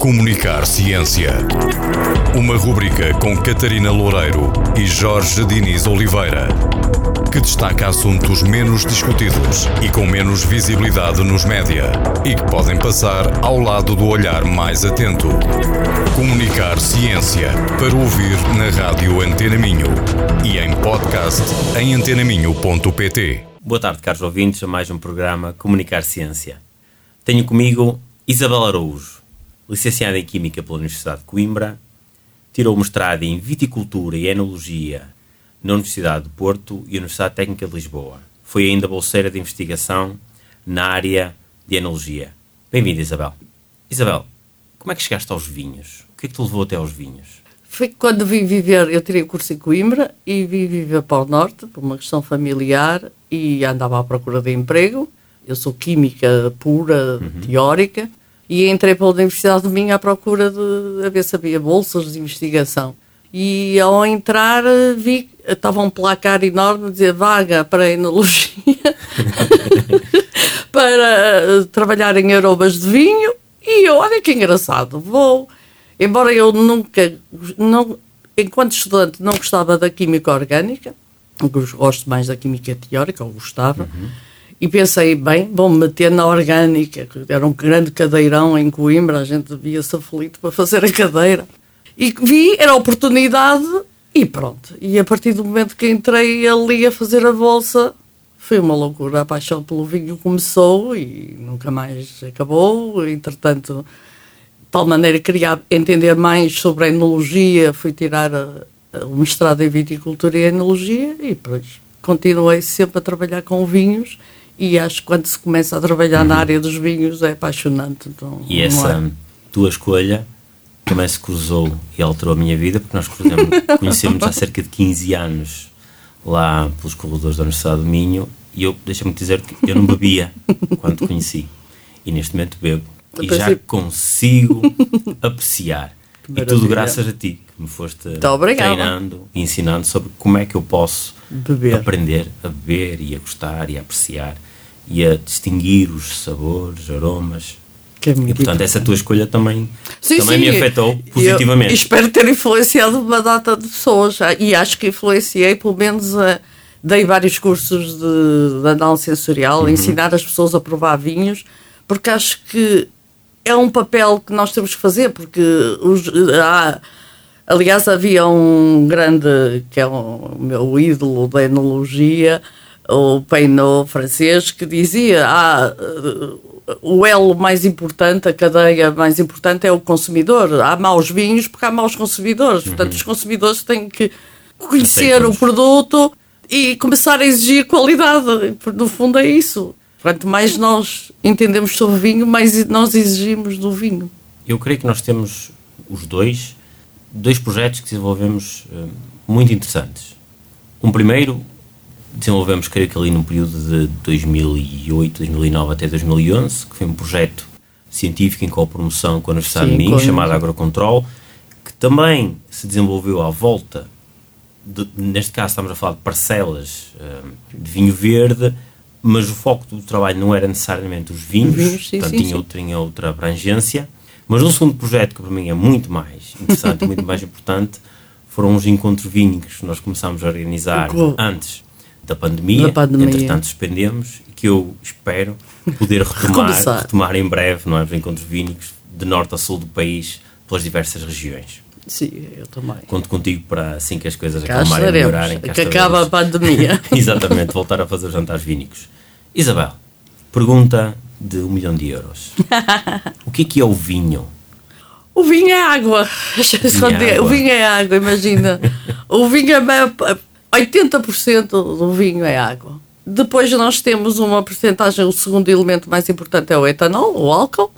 Comunicar Ciência. Uma rubrica com Catarina Loureiro e Jorge Diniz Oliveira. Que destaca assuntos menos discutidos e com menos visibilidade nos média. E que podem passar ao lado do olhar mais atento. Comunicar Ciência. Para ouvir na Rádio Antena Minho. E em podcast em antenaminho.pt. Boa tarde, caros ouvintes, a mais um programa Comunicar Ciência. Tenho comigo Isabel Araújo, licenciada em Química pela Universidade de Coimbra, tirou mestrado em Viticultura e Enologia na Universidade de Porto e Universidade Técnica de Lisboa. Foi ainda bolseira de investigação na área de Enologia. Bem-vinda, Isabel. Isabel, como é que chegaste aos vinhos? O que é que te levou até aos vinhos? Foi quando vim viver, eu tirei o curso em Coimbra e vim viver para o Norte, por uma questão familiar, e andava à procura de emprego. Eu sou química pura, teórica, e entrei pela Universidade de Minho à procura de a ver se havia bolsas de investigação. E ao entrar vi estava um placar enorme a dizer vaga para enologia, para eh, trabalhar em aromas de vinho, e eu, olha que engraçado, vou, embora eu nunca, não, enquanto estudante não gostava da química orgânica, gosto mais da química teórica, ou gostava, e pensei, bem, vou-me meter na orgânica, que era um grande cadeirão em Coimbra, a gente devia-se aflito para fazer a cadeira. E vi, era oportunidade, e pronto. E a partir do momento que entrei ali a fazer a bolsa, foi uma loucura. A paixão pelo vinho começou e nunca mais acabou. Entretanto, de tal maneira que queria entender mais sobre a enologia, fui tirar a- o mestrado em viticultura e enologia e depois continuei sempre a trabalhar com vinhos e acho que quando se começa a trabalhar na área dos vinhos é apaixonante. Então, E essa é? tua escolha também se cruzou e alterou a minha vida, porque nós cruzamos, conhecemos há cerca de 15 anos lá pelos corredores da Universidade do Minho e eu, deixa-me dizer que eu não bebia quando te conheci. E neste momento bebo. E já consigo apreciar. E tudo graças a ti, que me foste obrigada. treinando e ensinando sobre como é que eu posso Beber. aprender a beber e a gostar e a apreciar e a distinguir os sabores, aromas. Que é E portanto, essa tua escolha também, Sim, também sim, me afetou positivamente. Eu espero ter influenciado uma data de pessoas ah, e acho que influenciei, pelo menos, a, dei vários cursos de, de análise sensorial, Uhum. ensinar as pessoas a provar vinhos, porque acho que é um papel que nós temos que fazer, porque os, há, aliás havia um grande, que é o meu ídolo da enologia, o Peinot francês, que dizia ah, o elo mais importante, a cadeia mais importante é o consumidor. Há maus vinhos porque há maus consumidores. Portanto, os consumidores têm que conhecer o produto e começar a exigir qualidade. No fundo é isso. Quanto mais nós entendemos sobre vinho, mais nós exigimos do vinho. Eu creio que nós temos os dois, dois projetos que desenvolvemos eh, muito interessantes. Um primeiro desenvolvemos, creio que ali no período de 2008, 2009 até 2011, que foi um projeto científico em copromoção com a Universidade Sim, de Minho, chamado Agrocontrol, que também se desenvolveu à volta, de- neste caso estamos a falar de parcelas eh, de vinho verde, mas o foco do trabalho não era necessariamente os vinhos, Vinhos, sim, portanto sim, tinha, sim. tinha outra abrangência. Mas um segundo projeto que para mim é muito mais interessante, muito mais importante, foram os encontros vinhos que nós começámos a organizar antes da pandemia, Da pandemia. entretanto suspendemos, e que eu espero poder retomar, retomar em breve, não é? Os encontros vínicos de norte a sul do país, pelas diversas regiões. Sim, eu também. Conto contigo para assim que as coisas Cá acalmarem e melhorarem. que acaba a pandemia. Exatamente, voltar a fazer jantares vínicos. Isabel, pergunta de um milhão de euros. O que é que é o vinho? O vinho é água. é água. O vinho é água, imagina. O vinho é. Meio- 80% do vinho é água. Depois nós temos uma porcentagem, o segundo elemento mais importante é o etanol, o álcool.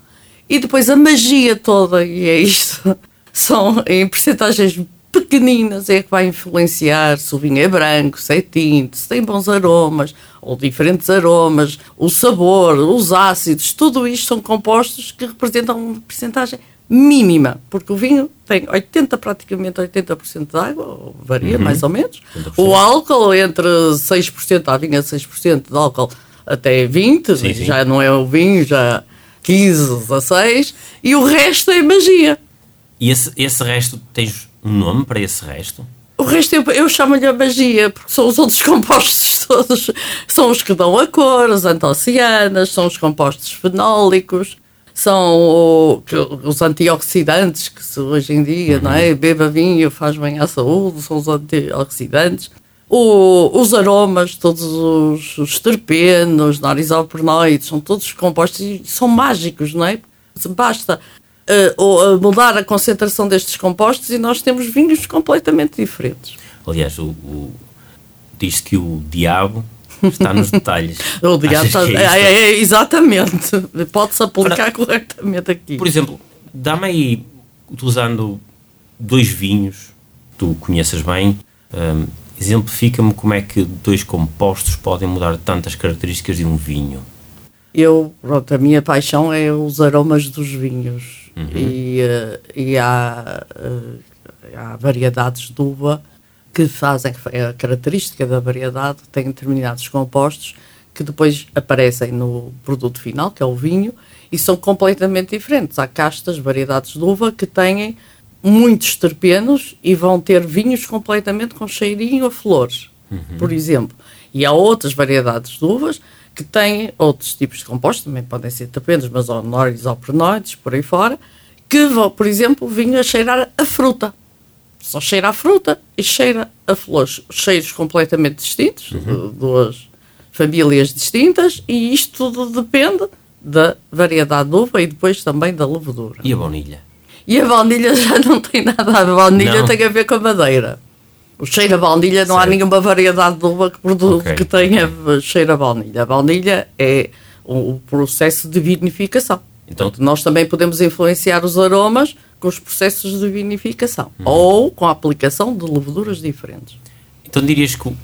E depois a magia toda, e é isto, são em porcentagens pequeninas, é que vai influenciar se o vinho é branco, se é tinto, se tem bons aromas, ou diferentes aromas, o sabor, os ácidos, tudo isto são compostos que representam uma porcentagem mínima, porque o vinho tem 80, praticamente 80% de água, varia mais ou menos. 80%. O álcool entre 6%, há vinho a 6% de álcool até 20%, Sim, sim. já não é o vinho, já 15, 16, e o resto é magia. E esse, esse resto, tens um nome para esse resto? O resto eu, eu chamo-lhe a magia, porque são os outros compostos todos, são os que dão a cor, as antocianas, são os compostos fenólicos, são o, que- os antioxidantes que se hoje em dia, não é? Beba vinho, faz bem à saúde, são os antioxidantes. O- os aromas, todos os, os terpenos, narisopernoides, são todos compostos e são mágicos, não é? Basta eh, mudar a concentração destes compostos e nós temos vinhos completamente diferentes. Aliás, o, o- diz que o diabo está nos detalhes. O diabo Achas está- é é, é, é, exatamente. Pode-se aplicar corretamente aqui. Por exemplo, dá-me aí, utilizando dois vinhos, tu conheces bem, hum, exemplifica-me como é que dois compostos podem mudar tantas características de um vinho. Eu, pronto, a minha paixão é os aromas dos vinhos. E, eh, e há, eh, há variedades de uva que fazem, é a característica da variedade tem determinados compostos que depois aparecem no produto final, que é o vinho, e são completamente diferentes. Há castas, variedades de uva que têm muitos terpenos e vão ter vinhos completamente com cheirinho a flores, por exemplo. E há outras variedades de uvas que têm outros tipos de compostos, também podem ser terpenos, mas honórios ou prenoides, por aí fora, que vão, por exemplo, vinho a cheirar a fruta. Só cheira a fruta e cheira a flores. Cheiros completamente distintos, de duas famílias distintas, e isto tudo depende da variedade de uva e depois também da levedura. E a baunilha? E a baunilha já não tem nada a ver. A baunilha Não. tem a ver com a madeira. O cheiro a baunilha, não há nenhuma variedade de uva que, produ- Ok, que tenha cheiro a baunilha. A baunilha é o, o processo de vinificação. Então- Portanto, nós também podemos influenciar os aromas com os processos de vinificação Uhum. ou com a aplicação de leveduras diferentes. Então dirias que o,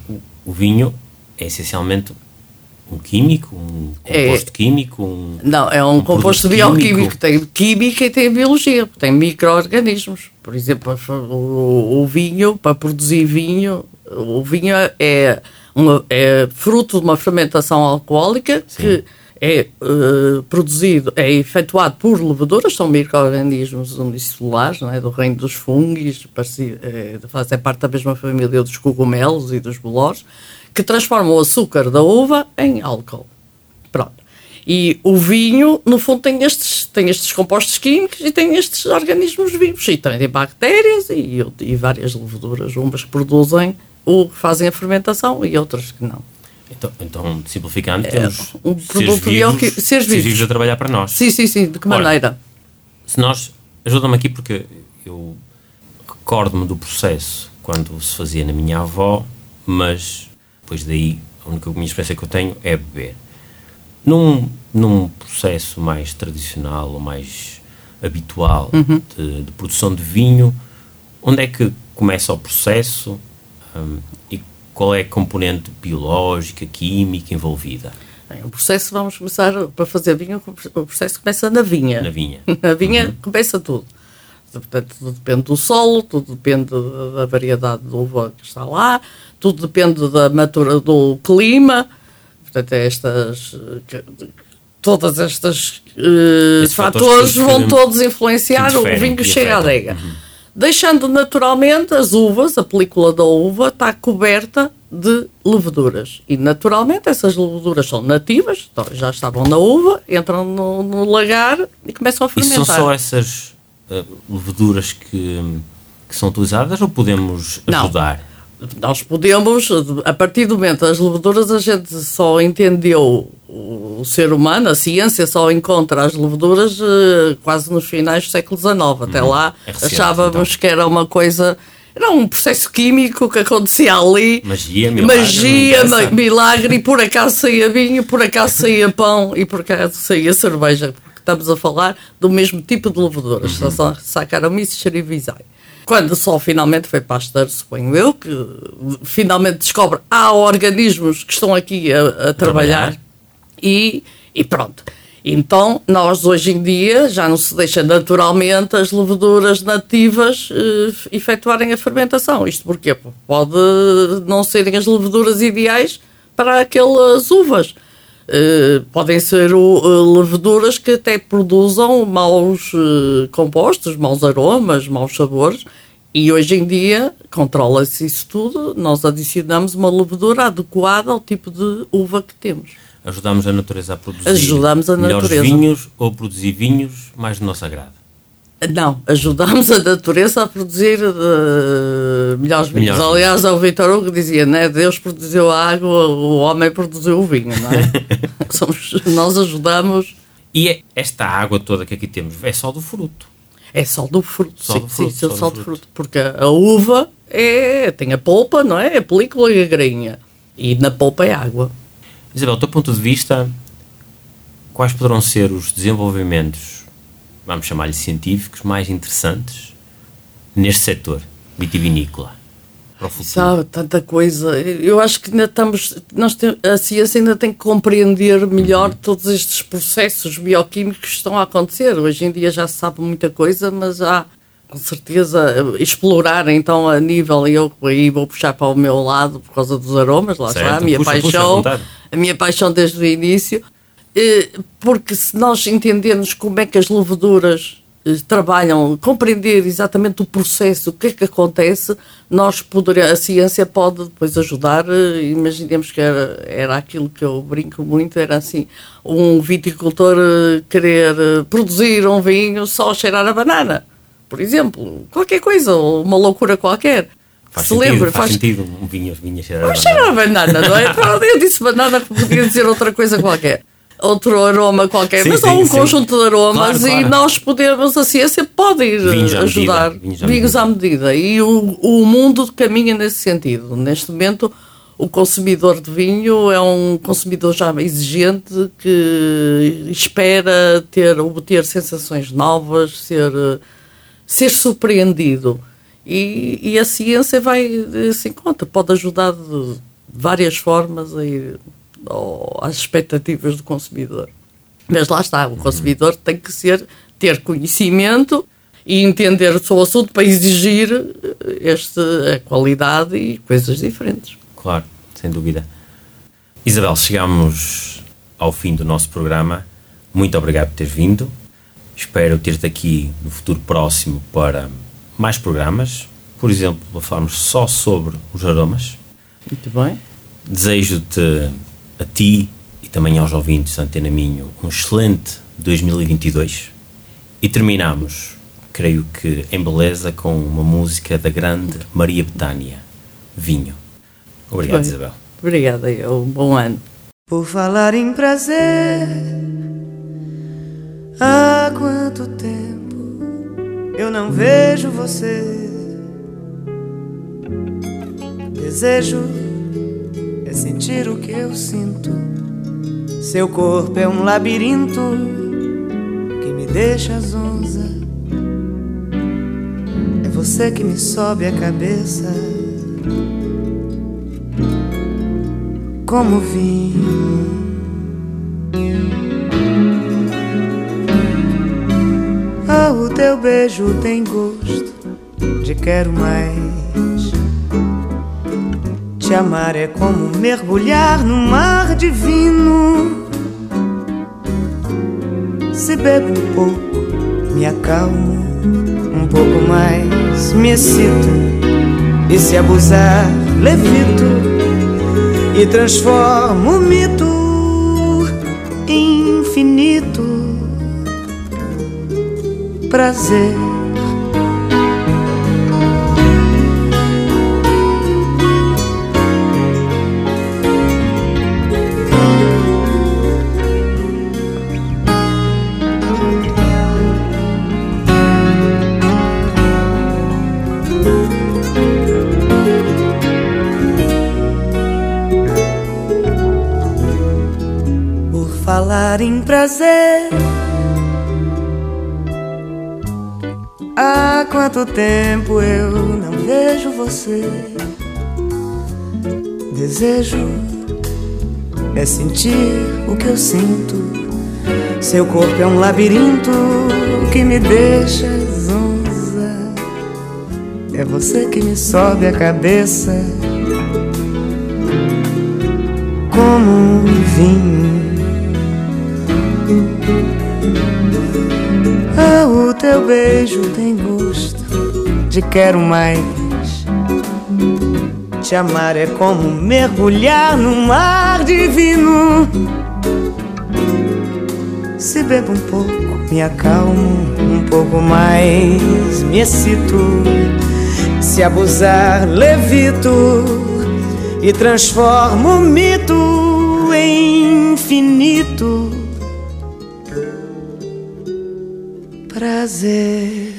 o- vinho é essencialmente um químico, um É. composto químico, um... Não, é um, Um composto bioquímico, químico. tem química e tem biologia, tem micro-organismos. Por exemplo, o, o vinho, para produzir vinho, o vinho é, uma- é fruto de uma fermentação alcoólica que é eh, produzido, é efetuado por leveduras, são micro-organismos unicelulares, não é? do reino dos fungos, é, fazem parte da mesma família dos cogumelos e dos bolores, que transformam o açúcar da uva em álcool. Pronto. E o vinho, no fundo, tem estes, tem estes compostos químicos e tem estes organismos vivos. E também tem bactérias e, e várias leveduras, umas que produzem o que fazem a fermentação e outras que não. Então, então simplificando, temos um seres vivos, bioqui- seres vivos. a trabalhar para nós. Sim, sim, sim. De que Ora, maneira? Se nós, ajuda-me aqui porque eu recordo-me do processo quando se fazia na minha avó, mas depois daí a única minha experiência que eu tenho é beber. Num, num processo mais tradicional ou mais habitual Uhum. de, de produção de vinho, onde é que começa o processo hum, qual é a componente biológica, química envolvida Bem, o processo, vamos começar, para fazer vinho, o processo começa na vinha. na vinha? Na vinha começa tudo. Portanto, tudo depende do solo, tudo depende da variedade de uva que está lá, tudo depende da matura, do clima. Portanto, é estas, todas estas Esses fatores fatores vão todos influenciar o vinho que chega à adega. Deixando naturalmente as uvas, a película da uva está coberta de leveduras. E naturalmente essas leveduras são nativas, então já estavam na uva, entram no, no lagar e começam a E fermentar. são só essas uh, leveduras que, que são utilizadas ou podemos Não. Nós podemos, a partir do momento das leveduras, a gente só entendeu o, ser humano, a ciência só encontra as leveduras eh, quase nos finais do século XIX. Até lá É recente, achávamos então. que era uma coisa. Era um processo químico que acontecia ali. Magia, milagre, Magia, milagre, e por acaso saía vinho, por acaso saía pão e por acaso saía cerveja. Estamos a falar do mesmo tipo de leveduras. Uhum. Saccharomyces cerevisiae. Quando só finalmente foi Pasteur, suponho eu, que finalmente descobre há organismos que estão aqui a, a trabalhar, trabalhar. E, e pronto. Então, nós hoje em dia já não se deixa naturalmente as leveduras nativas eh, efetuarem a fermentação. Isto porque pode não serem as leveduras ideais para aquelas uvas. Uh, podem ser uh, leveduras que até produzam maus uh, compostos, maus aromas, maus sabores, e hoje em dia controla-se isso tudo. Nós adicionamos uma levedura adequada ao tipo de uva que temos. Ajudamos a natureza a produzir Ajudamos a melhores natureza. vinhos ou produzir vinhos mais do nosso agrado? Não, ajudamos a natureza a produzir uh, melhores vinhos. Melhores Aliás, é o Vitor Hugo dizia, né? Deus produziu a água, o homem produziu o vinho, não é? Somos, nós ajudamos. E é- esta água toda que aqui temos é só do fruto. É só do fruto, Só sim, do fruto, sim, só só, do do fruto. fruto. Porque a uva é, tem a polpa, não é? A película e a grainha. E na polpa é água. Isabel, do teu ponto de vista, quais poderão ser os desenvolvimentos, vamos chamar-lhe científicos, mais interessantes neste setor vitivinícola para o futuro? Sabe, tanta coisa. Eu acho que ainda estamos. Nós tem- a ciência ainda tem que compreender melhor todos estes processos bioquímicos que estão a acontecer. Hoje em dia já se sabe muita coisa, mas há, com certeza, explorar então a nível. Eu aí vou puxar para o meu lado por causa dos aromas, lá está, Certo, a minha puxa, puxa, paixão. vontade. a minha paixão desde o início. Eh, Porque se nós entendermos como é que as leveduras eh, trabalham, compreender exatamente o processo, o que é que acontece, nós poderemos, a ciência pode depois ajudar. eh, Imaginemos que era, era aquilo que eu brinco muito, era assim, um viticultor querer produzir um vinho só a cheirar a banana, por exemplo, qualquer coisa, uma loucura qualquer. Faz Se sentido, lembra, faz, faz- sentido um vinho, vinho cheirar a banana. cheira a banana, não é? Eu disse banana, podia dizer outra coisa qualquer. Outro aroma qualquer, Sim, mas sim, há um sim. conjunto de aromas Claro, e claro. nós podemos, a ciência pode ir Vinhos ajudar. medida, vinhos à Vinhos medida. à medida. E o, o mundo caminha nesse sentido. Neste momento, o consumidor de vinho é um consumidor já exigente que espera ter, obter sensações novas, ser, ser surpreendido. E, e a ciência vai se conta, pode ajudar de várias formas a ir ao- às expectativas do consumidor. Mas lá está, o consumidor tem que ser, ter conhecimento e entender o seu assunto para exigir eh, este, a qualidade e coisas diferentes. Claro, sem dúvida. Isabel, chegamos ao fim do nosso programa. Muito obrigado por teres vindo. Espero ter-te aqui no futuro próximo para mais programas. Por exemplo, falarmos só sobre os aromas. Muito bem. Desejo-te a ti e também aos ouvintes da Antena Minho um excelente 2022 e terminamos, creio que em beleza, com uma música da grande Maria Betânia, Vinho. Obrigado, Bem. Isabel. Obrigada, e um bom ano. Por falar em prazer, há quanto tempo eu não vejo você? Desejo é sentir o que eu sinto. Seu corpo é um labirinto que me deixa zonza. É você que me sobe a cabeça. Como vinho. Ah, o teu beijo tem gosto de quero mais. Te amar é como mergulhar no mar divino. Se bebo um pouco, me acalmo. Um pouco mais, me excito. E se abusar, levito e transformo o mito infinito prazer. Prazer. Há quanto tempo eu não vejo você? Desejo é sentir o que eu sinto. Seu corpo é um labirinto que me deixa zonza. É você que me sobe a cabeça como um vinho. Teu beijo tem gosto de quero mais. Te amar é como mergulhar num mar divino. Se bebo um pouco, me acalmo um pouco mais, me excito. Se abusar, levito e transformo o mito em infinito. Prazer.